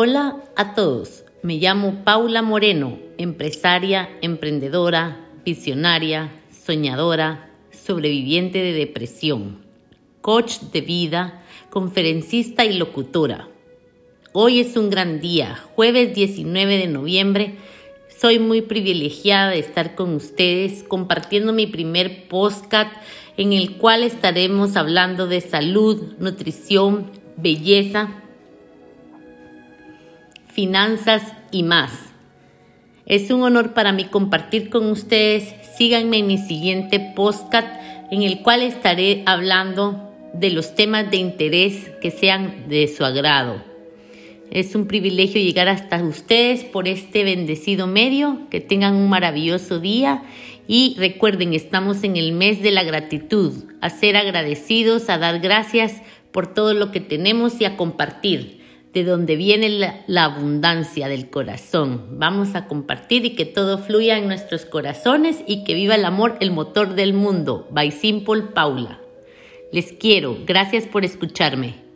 Hola a todos, me llamo Paula Moreno, empresaria, emprendedora, visionaria, soñadora, sobreviviente de depresión, coach de vida, conferencista y locutora. Hoy es un gran día, jueves 19 de noviembre. Soy muy privilegiada de estar con ustedes compartiendo mi primer podcast en el cual estaremos hablando de salud, nutrición, belleza, finanzas y más. Es un honor para mí compartir con ustedes. Síganme en mi siguiente podcast en el cual estaré hablando de los temas de interés que sean de su agrado. Es un privilegio llegar hasta ustedes por este bendecido medio. Que tengan un maravilloso día y recuerden, estamos en el mes de la gratitud, a ser agradecidos, a dar gracias por todo lo que tenemos y a compartir, de donde viene la, la abundancia del corazón. Vamos a compartir y que todo fluya en nuestros corazones y que viva el amor, el motor del mundo. By Simple Paula. Les quiero. Gracias por escucharme.